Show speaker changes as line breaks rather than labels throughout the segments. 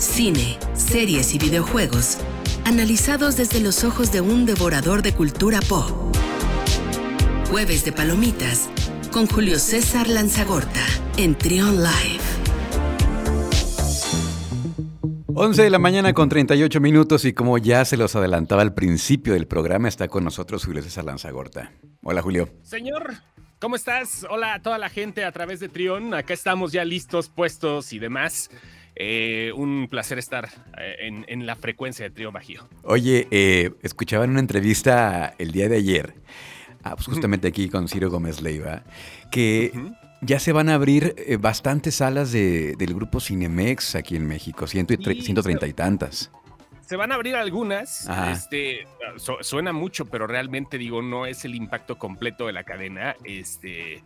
cine, series y videojuegos, analizados desde los ojos de un devorador de cultura pop. Jueves de Palomitas con Julio César Lanzagorta en Trion Live.
11 de la mañana con 38 minutos y como ya se los adelantaba al principio del programa, está con nosotros Julio César Lanzagorta. Hola Julio.
Señor, ¿cómo estás? Hola a toda la gente a través de Trion. Acá estamos ya listos, puestos y demás. Eh, un placer estar eh, en, la frecuencia de Trío Bajío.
Oye, eh, escuchaba en una entrevista el día de ayer, ah, pues justamente aquí con Ciro Gómez Leiva, que ya se van a abrir bastantes salas del grupo Cinemex aquí en México, 130 y tantas
se van a abrir algunas. Este, suena mucho, pero realmente digo, no es el impacto completo de la cadena. Este,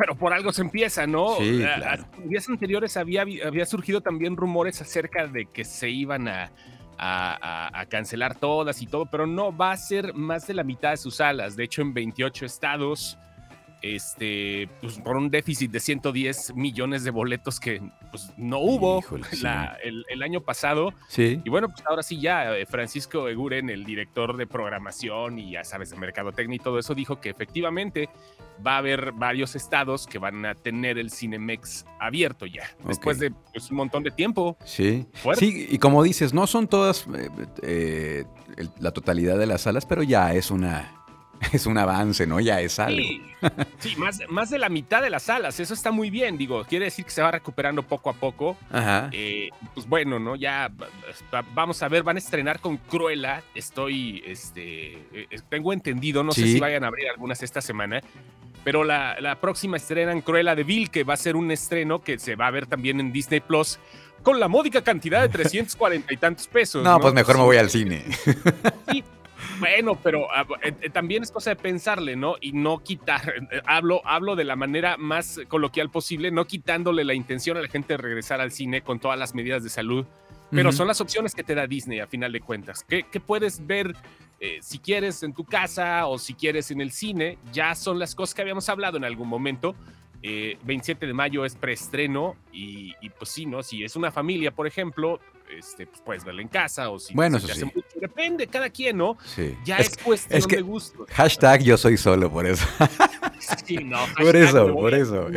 pero por algo se empieza, ¿no?
Sí, claro.
días anteriores había, había surgido también rumores acerca de que se iban a, a, cancelar todas y todo, pero no va a ser más de la mitad de sus salas. De hecho, en 28 estados, este, pues, por un déficit de 110 millones de boletos que pues, no hubo el, año pasado.
Sí.
Y bueno, pues ahora sí ya eh, Francisco Eguren, el director de programación y ya sabes, de mercadotecnia y todo eso, dijo que efectivamente va a haber varios estados que van a tener el Cinemex abierto ya, después de pues, un montón de tiempo.
Sí. Sí, y como dices, no son todas eh, eh, la totalidad de las salas, pero ya es una es un avance, ¿no? Ya es algo.
Sí, más, más de la mitad de las salas, eso está muy bien, digo, quiere decir que se va recuperando poco a poco.
Ajá.
Eh, pues bueno, ¿no? Ya vamos a ver, van a estrenar con Cruella, estoy, este, eh, tengo entendido, no sé si vayan a abrir algunas esta semana, pero la, próxima estrena en Cruella de Vil, que va a ser un estreno que se va a ver también en Disney Plus con la módica cantidad de 340 y tantos pesos.
No, pues mejor me voy al cine.
Sí, bueno, pero ah, eh, eh, también es cosa de pensarle, ¿no? Y no quitar, eh, hablo, hablo de la manera más coloquial posible, no quitándole la intención a la gente de regresar al cine con todas las medidas de salud, pero son las opciones que te da Disney a final de cuentas. ¿Qué, puedes ver si quieres en tu casa o si quieres en el cine? Ya son las cosas que habíamos hablado en algún momento. 27 de mayo es preestreno y, y pues sí, ¿no? Si es una familia, por ejemplo, este, pues puedes verla en casa o si
bueno,
depende, cada quien, ¿no?
Sí.
Ya es, cuestión de gusto.
Hashtag yo soy solo, por eso.
Sí, no.
por eso, por eso.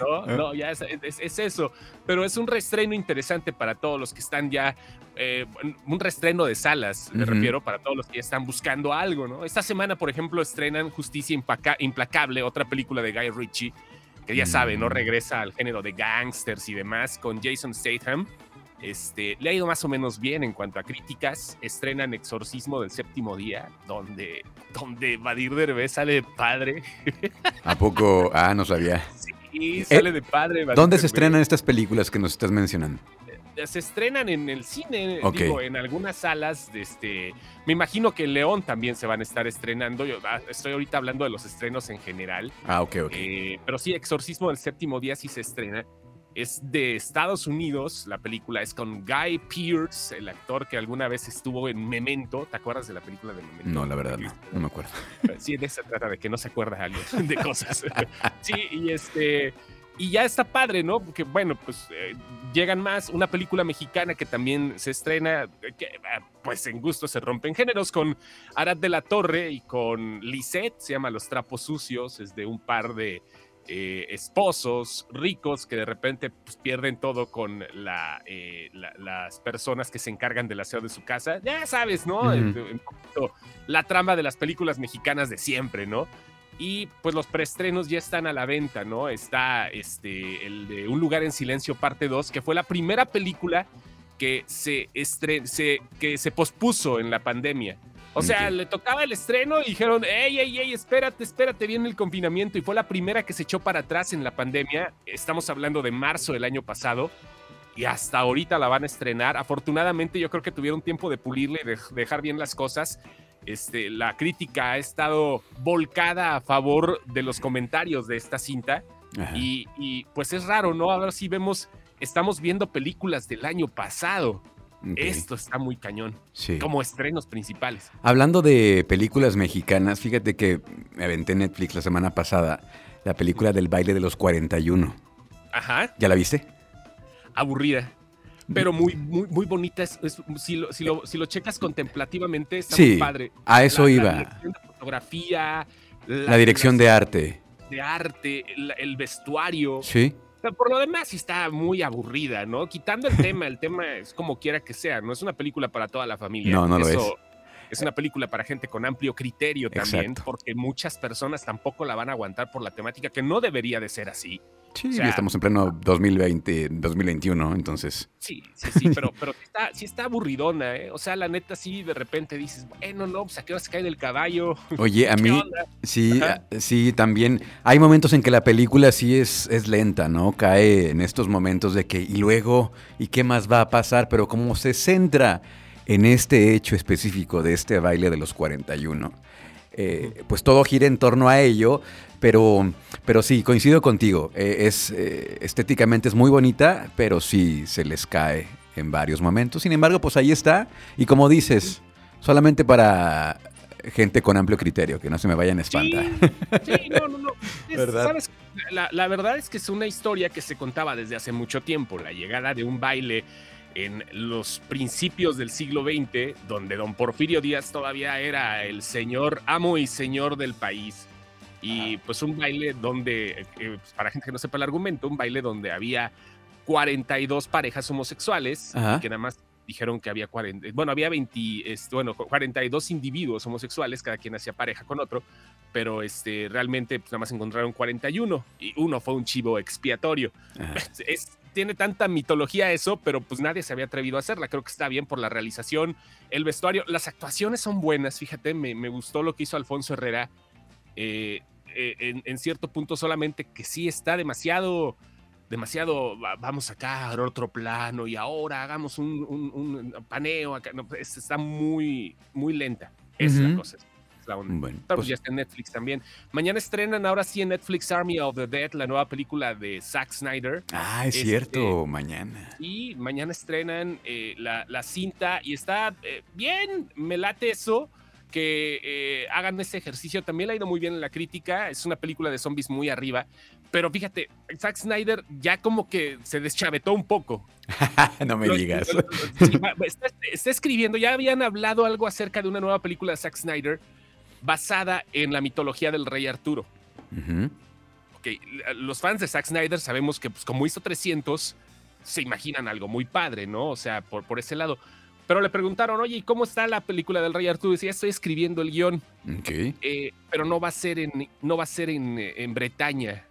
No, no, ya es, eso. Pero es un restreno interesante para todos los que están ya, eh, un restreno de salas, me refiero, para todos los que ya están buscando algo, ¿no? Esta semana, por ejemplo, estrenan Justicia Implacable, otra película de Guy Ritchie, que ya sabe, ¿no? Mm. Regresa al género de gangsters y demás, con Jason Statham. Este, le ha ido más o menos bien en cuanto a críticas. Estrenan Exorcismo del séptimo día, donde, donde Vadir Derbez sale de padre.
¿A poco? Ah, no sabía.
Sí, sale de padre.
¿Dónde se estrenan estas películas que nos estás mencionando?
Eh, se estrenan en el cine, digo, en algunas salas. Este, me imagino que en León también se van a estar estrenando. Yo ah, estoy ahorita hablando de los estrenos en general.
Ah, ok, ok.
Eh, pero sí, Exorcismo del séptimo día sí se estrena es de Estados Unidos. La película es con Guy Pearce, el actor que alguna vez estuvo en Memento. ¿Te acuerdas de la película de Memento?
No, la verdad no, no me acuerdo.
Sí, de se trata, de que no se acuerda alguien de cosas. Sí, y este. Y ya está padre, ¿no? Porque, bueno, pues eh, llegan más. Una película mexicana que también se estrena, que ah, pues en gusto se rompen géneros, con Arad de la Torre y con Lisette, se llama Los Trapos Sucios, es de un par de eh, esposos ricos que de repente pues, pierden todo con eh, las personas que se encargan del aseo de su casa. Ya sabes, ¿no? la trama de las películas mexicanas de siempre, ¿no? Y pues los preestrenos ya están a la venta, ¿no? Está este, el de Un lugar en silencio parte 2, que fue la primera película que se, se, que se pospuso en la pandemia. O sea, le tocaba el estreno y dijeron, ey, ey, ey, espérate, espérate, viene el confinamiento. Y fue la primera que se echó para atrás en la pandemia. Estamos hablando de marzo del año pasado. Y hasta ahorita la van a estrenar. Afortunadamente yo creo que tuvieron tiempo de pulirle y de dejar bien las cosas. Este, la crítica ha estado volcada a favor de los comentarios de esta cinta. Y, y, pues es raro, ¿no? A ver si vemos, estamos viendo películas del año pasado. Esto está muy cañón.
Sí.
Como estrenos principales.
Hablando de películas mexicanas, fíjate que me aventé en Netflix la semana pasada la película del baile de los 41.
Ajá.
¿Ya la viste?
Aburrida. pero muy, muy, muy bonita. Es, si, lo, si, lo, si, lo, checas contemplativamente, está
sí,
muy padre.
A eso
la,
iba.
La dirección de fotografía.
La, dirección de arte.
De arte, el, el vestuario.
Sí.
Pero por lo demás está muy aburrida, ¿no? Quitando el tema, el tema es como quiera que sea, no es una película para toda la familia.
No, no lo
Eso,
es.
Es una película para gente con amplio criterio también,
Exacto.
porque muchas personas tampoco la van a aguantar por la temática, que no debería de ser así.
Sí,
O sea-
estamos en pleno 2020, 2021, entonces.
Sí, sí, sí, pero, pero sí está, sí está aburridona, ¿eh? O sea, la neta sí de repente dices, bueno, no, pues a qué hora se cae del caballo.
Oye, a
¿Qué
mí
onda?
sí,
Ajá.
sí, también hay momentos en que la película sí es, es lenta, ¿no? Cae en estos momentos de que, y luego, ¿y qué más va a pasar? Pero como se centra en este hecho específico de este baile de los 41, eh, pues todo gira en torno a ello, pero, pero sí, coincido contigo, eh, es, eh, estéticamente es muy bonita, pero sí se les cae en varios momentos. Sin embargo, pues ahí está, y como dices, solamente para gente con amplio criterio, que no se me vayan a espantar.
Sí, sí, no, no, no. Es-
¿Verdad?
¿sabes? La, la verdad es que es una historia que se contaba desde hace mucho tiempo, la llegada de un baile en los principios del siglo XX, donde don Porfirio Díaz todavía era el señor amo y señor del país. Y pues un baile donde, eh, pues, para gente que no sepa el argumento, un baile donde había 42 parejas homosexuales,
Ajá.
y que nada más dijeron que había 40, bueno, había 20, este, bueno, 42 individuos homosexuales, cada quien hacía pareja con otro, pero este, realmente pues, nada más encontraron 41 y uno fue un chivo expiatorio.
Ajá.
Es, tiene tanta mitología eso, pero pues nadie se había atrevido a hacerla. Creo que está bien por la realización, el vestuario, las actuaciones son buenas, fíjate, me, me gustó lo que hizo Alfonso Herrera. eh, eh, en, en cierto punto solamente que sí está demasiado demasiado, va- vamos acá a otro plano y ahora hagamos un, un- un paneo acá. No, es- está muy, muy lenta. Es la cosa. Es la onda.
Bueno,
Pero
pues,
ya está en Netflix también. Mañana estrenan ahora sí en Netflix Army of the Dead, la nueva película de Zack Snyder.
ah, es
este-
cierto, mañana.
Y mañana estrenan eh, la, la cinta y está eh, bien, me late eso, que eh, hagan ese ejercicio. También le ha ido muy bien en la crítica, es una película de zombies muy arriba, pero fíjate, Zack Snyder ya como que se deschavetó un poco.
no me digas.
está, está escribiendo, ya habían hablado algo acerca de una nueva película de Zack Snyder basada en la mitología del rey Arturo.
Ujú.
Ok, los fans de Zack Snyder sabemos que, pues, como hizo 300, se imaginan algo muy padre, ¿no? O sea, por, por ese lado. Pero le preguntaron, oye, ¿y cómo está la película del Rey Arturo? Y decía, estoy escribiendo el guion,
Ok.
eh, pero no va a ser en, no va a ser en, en Bretaña,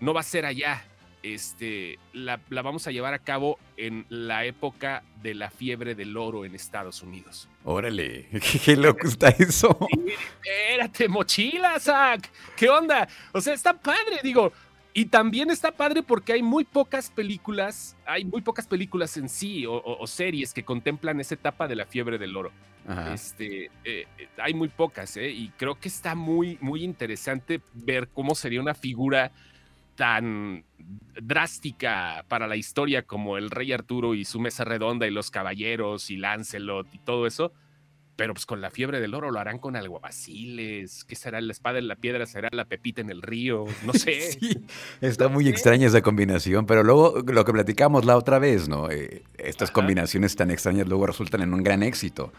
no va a ser allá. Este, la, la vamos a llevar a cabo en la época de la fiebre del oro en Estados Unidos.
Órale, qué, qué loco está eso.
Sí, espérate, mochila, Zack. ¿Qué onda? O sea, está padre, digo. Y también está padre porque hay muy pocas películas, hay muy pocas películas en sí o, o- o series que contemplan esa etapa de la fiebre del oro.
Ajá.
Este, eh, eh, hay muy pocas, ¿eh? Y creo que está muy, muy interesante ver cómo sería una figura tan drástica para la historia como el rey Arturo y su mesa redonda y los caballeros y Lancelot y todo eso. Pero pues con la fiebre del oro lo harán con alguaciles. ¿Qué será la espada en la piedra? ¿Será la pepita en el río? No sé.
Sí, está muy extraña esa combinación, pero luego lo que platicamos la otra vez, ¿no? Eh, estas
Ajá.
combinaciones tan extrañas luego resultan en un gran éxito,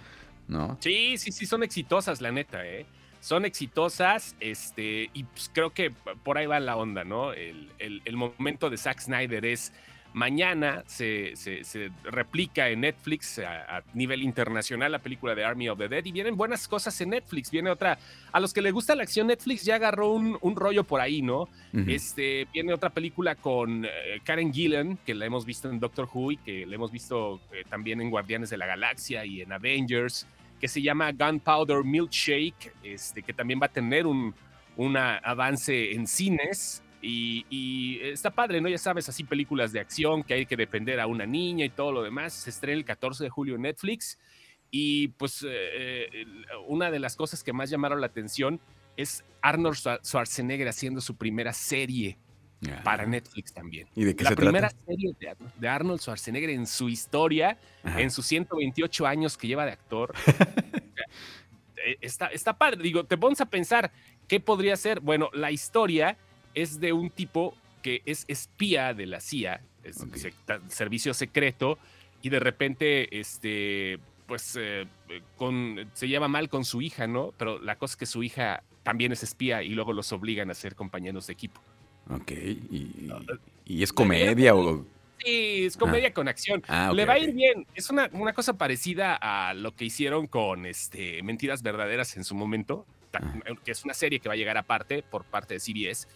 ¿no?
Sí, sí, sí, son exitosas, la neta, ¿eh? Son exitosas, este, y pues creo que por ahí va la onda, ¿no? El, el- el momento de Zack Snyder es mañana, se, se- se replica en Netflix a, a nivel internacional la película de Army of the Dead y vienen buenas cosas en Netflix, viene otra, a los que le gusta la acción Netflix ya agarró un, un rollo por ahí, ¿no? Este, viene otra película con eh, Karen Gillan, que la hemos visto en Doctor Who y que la hemos visto eh, también en Guardianes de la Galaxia y en Avengers, que se llama Gunpowder Milkshake, este, que también va a tener un una avance en cines. Y, y está padre, ¿no? Ya sabes, así películas de acción que hay que defender a una niña y todo lo demás. Se estrena el 14 de julio en Netflix. Y pues eh, eh, una de las cosas que más llamaron la atención es Arnold Schwar- Schwarzenegger haciendo su primera serie Para Netflix también.
¿Y de qué
La
se
primera
trata?
serie de, de Arnold Schwarzenegger en su historia,
Ajá.
en sus 128 años que lleva de actor. Eh, está, está padre. Digo, te pones a pensar, ¿qué podría ser? Bueno, la historia es de un tipo que es espía de la CIA, es servicio secreto, y de repente, este, pues, eh, con, se lleva mal con su hija, ¿no? Pero la cosa es que su hija también es espía y luego los obligan a ser compañeros de equipo.
Ok, ¿y, y es comedia o...?
Sí, es comedia ah. con acción. Ah, Le va a ir bien. Es una, una, cosa parecida a lo que hicieron con este, Mentiras Verdaderas en su momento, ah. que es una serie que va a llegar aparte por parte de CBS.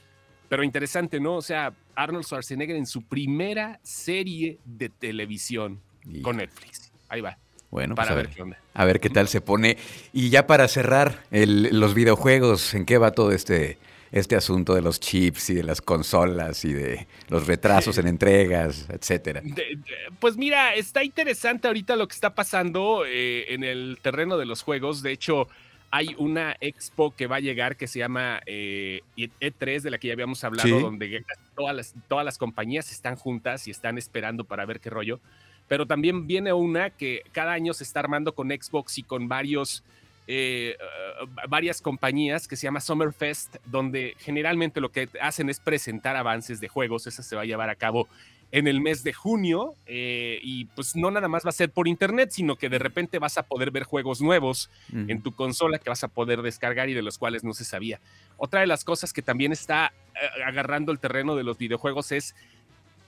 Pero interesante, ¿no? O sea, Arnold Schwarzenegger en su primera serie de televisión con Netflix. Ahí va.
Bueno, para pues a ver, qué onda. A ver qué tal se pone. Y ya para cerrar los videojuegos, ¿en qué va todo este, este asunto de los chips y de las consolas y de los retrasos en entregas, etcétera?
pues mira, está interesante ahorita lo que está pasando eh, en el terreno de los juegos. De hecho, hay una expo que va a llegar que se llama E3, eh, e de la que ya habíamos hablado, donde todas las, todas las compañías están juntas y están esperando para ver qué rollo. Pero también viene una que cada año se está armando con Xbox y con varios, eh, varias compañías que se llama Summerfest, donde generalmente lo que hacen es presentar avances de juegos. Esa se va a llevar a cabo en el mes de junio eh, y pues no nada más va a ser por internet, sino que de repente vas a poder ver juegos nuevos en tu consola que vas a poder descargar y de los cuales no se sabía. Otra de las cosas que también está eh, agarrando el terreno de los videojuegos es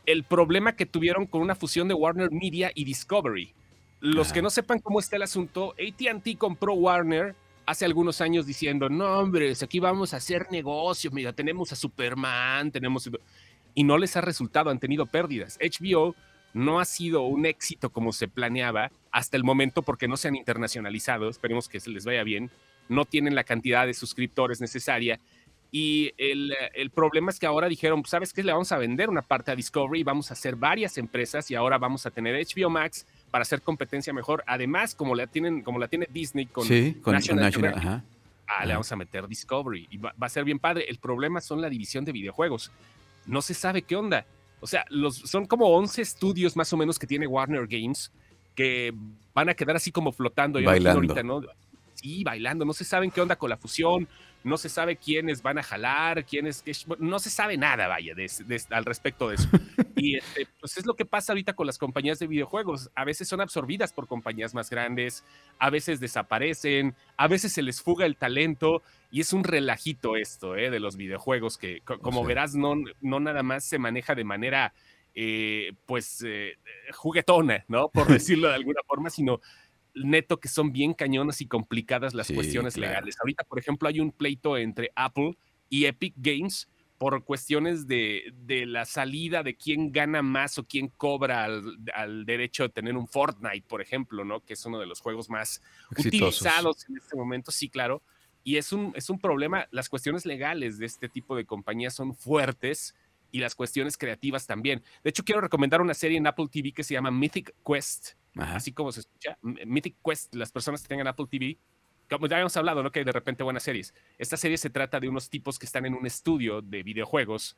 el problema que tuvieron con una fusión de Warner Media y Discovery. Los que no sepan cómo está el asunto, ATT compró Warner hace algunos años diciendo, no hombre, aquí vamos a hacer negocio, mira, tenemos a Superman, tenemos y no les ha resultado, han tenido pérdidas. HBO no ha sido un éxito como se planeaba hasta el momento porque no se han internacionalizado, esperemos que se les vaya bien, no tienen la cantidad de suscriptores necesaria y el, problema es que ahora dijeron, ¿sabes qué? Le vamos a vender una parte a Discovery, vamos a hacer varias empresas y ahora vamos a tener HBO Max para hacer competencia mejor. Además, como la tienen, como la tiene Disney con, National, ah, le vamos a meter Discovery y va, a ser bien padre. El problema son la división de videojuegos no se sabe qué onda. O sea, los, son como 11 estudios más o menos que tiene Warner Games que van a quedar así como flotando.
bailando. Ahorita,
¿no? Sí, bailando. No se saben qué onda con la fusión. No se sabe quiénes van a jalar, quiénes. no se sabe nada, vaya, al respecto de eso. y este, pues es lo que pasa ahorita con las compañías de videojuegos. A veces son absorbidas por compañías más grandes, a veces desaparecen, a veces se les fuga el talento y es un relajito esto ¿eh? de los videojuegos que, como verás, no, no nada más se maneja de manera, eh, pues, eh, juguetona, ¿no? Por decirlo de alguna forma, sino neto que son bien cañonas y complicadas las cuestiones legales. Ahorita, por ejemplo, hay un pleito entre Apple y Epic Games por cuestiones de, de, la salida de quién gana más o quién cobra al, derecho de tener un Fortnite, por ejemplo, ¿no? Que es uno de los juegos más utilizados en este momento, sí, claro. Y es un, es un problema, las cuestiones legales de este tipo de compañías son fuertes y las cuestiones creativas también. De hecho, quiero recomendar una serie en Apple TV que se llama Mythic Quest, así como se escucha, Mythic Quest, las personas que tengan Apple TV como ya habíamos hablado, ¿no? Que de repente buenas series. Esta serie se trata de unos tipos que están en un estudio de videojuegos.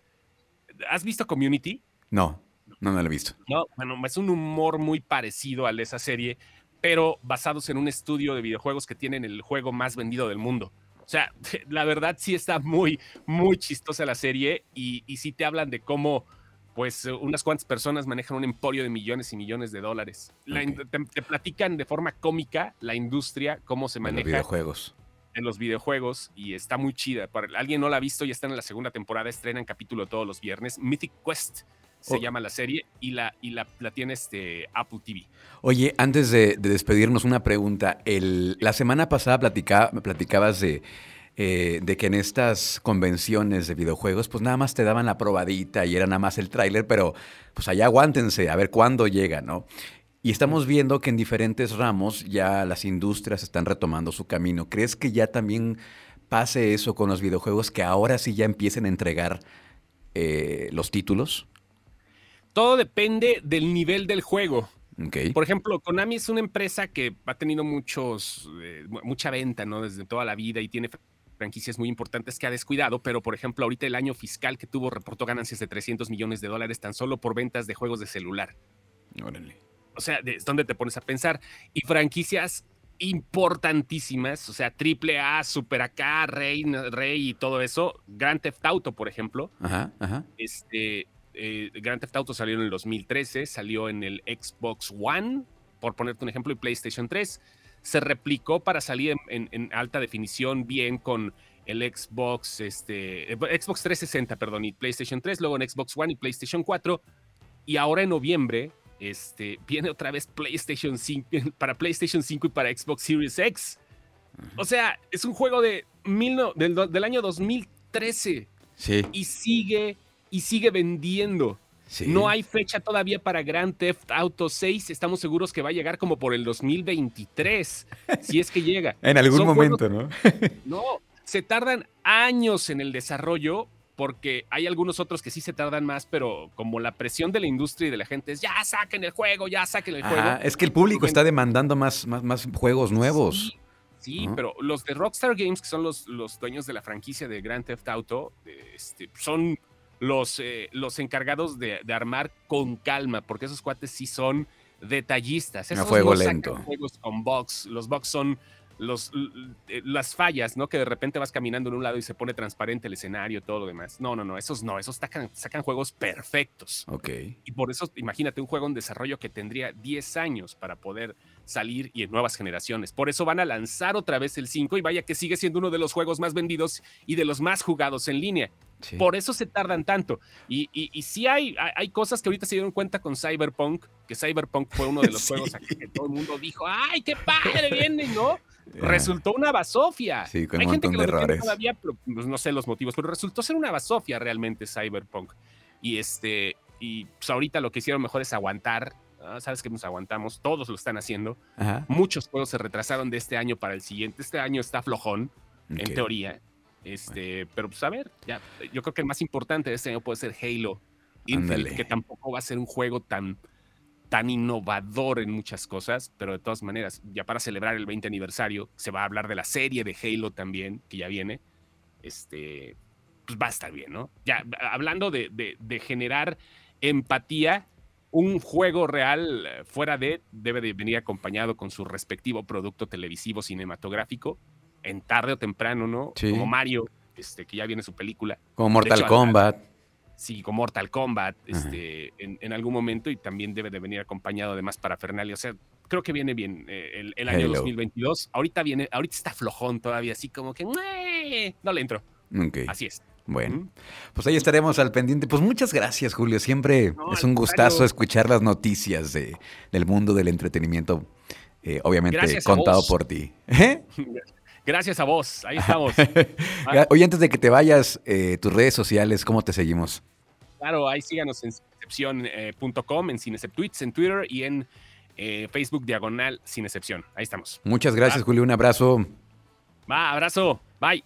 ¿Has visto Community?
No, no, no lo he visto.
No, bueno, es un humor muy parecido al de esa serie, pero basados en un estudio de videojuegos que tienen el juego más vendido del mundo. O sea, la verdad sí está muy, muy chistosa la serie y, y sí te hablan de cómo pues eh, unas cuantas personas manejan un emporio de millones y millones de dólares. te, platican de forma cómica la industria, cómo se maneja. En
los videojuegos.
En los videojuegos y está muy chida. Para alguien no la ha visto, ya está en la segunda temporada, estrenan capítulo todos los viernes. Mythic Quest se oh. llama la serie y la, y la, tiene este Apple TV.
Oye, antes de, despedirnos, una pregunta. El, la semana pasada me platicabas de eh, de que en estas convenciones de videojuegos, pues nada más te daban la probadita y era nada más el tráiler, pero pues allá aguántense a ver cuándo llega, ¿no? Y estamos viendo que en diferentes ramos ya las industrias están retomando su camino. ¿Crees que ya también pase eso con los videojuegos, que ahora sí ya empiecen a entregar eh, los títulos?
Todo depende del nivel del juego. Por ejemplo, Konami es una empresa que ha tenido muchos, eh, mucha venta, ¿no? Desde toda la vida y tiene franquicias muy importantes que ha descuidado, pero por ejemplo, ahorita el año fiscal que tuvo reportó ganancias de 300 millones de dólares tan solo por ventas de juegos de celular.
Órale.
O sea, es donde te pones a pensar. Y franquicias importantísimas, o sea, triple A, Super AK, Rey, Rey y todo eso, Grand Theft Auto, por ejemplo.
Ajá, ajá.
Este, eh, Grand Theft Auto salió en el 2013, salió en el Xbox One, por ponerte un ejemplo, y PlayStation 3. Se replicó para salir en, alta definición bien con el Xbox, este, Xbox 360, perdón, y PlayStation 3, luego en Xbox One y PlayStation 4. Y ahora en noviembre este, viene otra vez PlayStation 5, para PlayStation 5 y para Xbox Series X. O sea, es un juego de mil del, año 2013.
Sí.
Y sigue, y sigue vendiendo. No hay fecha todavía para Grand Theft Auto 6. Estamos seguros que va a llegar como por el 2023, si es que llega.
en algún momento, ¿no?
no, se tardan años en el desarrollo porque hay algunos otros que sí se tardan más, pero como la presión de la industria y de la gente es ya saquen el juego, ya saquen el juego.
Es que el público está demandando más, más, más juegos nuevos.
Sí, pero los de Rockstar Games, que son los, los dueños de la franquicia de Grand Theft Auto, este, son los, eh, los encargados de, armar con calma, porque esos cuates sí son detallistas. Esos
a fuego lento.
Juegos con box. Los box son los, eh, las fallas, ¿no? Que de repente vas caminando en un lado y se pone transparente el escenario, todo lo demás. No, no, no, esos no, esos sacan, sacan juegos perfectos.
Ok.
Y por eso, imagínate un juego en desarrollo que tendría 10 años para poder salir y en nuevas generaciones. Por eso van a lanzar otra vez el 5 y vaya que sigue siendo uno de los juegos más vendidos y de los más jugados en línea. Por eso se tardan tanto. Y, y, sí hay, hay cosas que ahorita se dieron cuenta con Cyberpunk, que Cyberpunk fue uno de los juegos que todo el mundo dijo, ¡ay, qué padre viene! ¿No? Resultó una basofia.
Sí, con un montón de errores.
Todavía, pues, no sé los motivos, pero resultó ser una basofia realmente Cyberpunk. Y este, y pues ahorita lo que hicieron mejor es aguantar. Sabes que nos aguantamos, todos lo están haciendo. Muchos juegos se retrasaron de este año para el siguiente. Este año está flojón, en teoría. Este, pero pues a ver, ya, yo creo que el más importante de este año puede ser Halo Infinite, que tampoco va a ser un juego tan tan innovador en muchas cosas, pero de todas maneras, ya para celebrar el 20 aniversario, se va a hablar de la serie de Halo también, que ya viene. Este, pues va a estar bien, ¿no? Ya, hablando de, generar empatía, un juego real eh, fuera de debe de venir acompañado con su respectivo producto televisivo cinematográfico, en tarde o temprano, ¿no? Como Mario, este, que ya viene su película.
Como Mortal Kombat
sí, con Mortal Kombat este, en, algún momento y también debe de venir acompañado de más parafernalia. O sea, creo que viene bien eh, el, año 2022. Ahorita viene, ahorita está flojón todavía, así como que no le entro. Así es.
Bueno, pues ahí estaremos al pendiente. Pues muchas gracias, Julio. Siempre es un gustazo escuchar las noticias de, del mundo del entretenimiento, eh, obviamente contado por ti. ¿Eh?
Gracias a vos, ahí estamos.
Oye, antes de que te vayas, tus redes sociales, ¿cómo te seguimos?
Claro, ahí síganos en cinecepción.com, en Cineceptweets, en Twitter y en eh, Facebook Diagonal Sin Excepción. Ahí estamos.
Muchas gracias, Julio. Un abrazo.
Va, abrazo. Bye.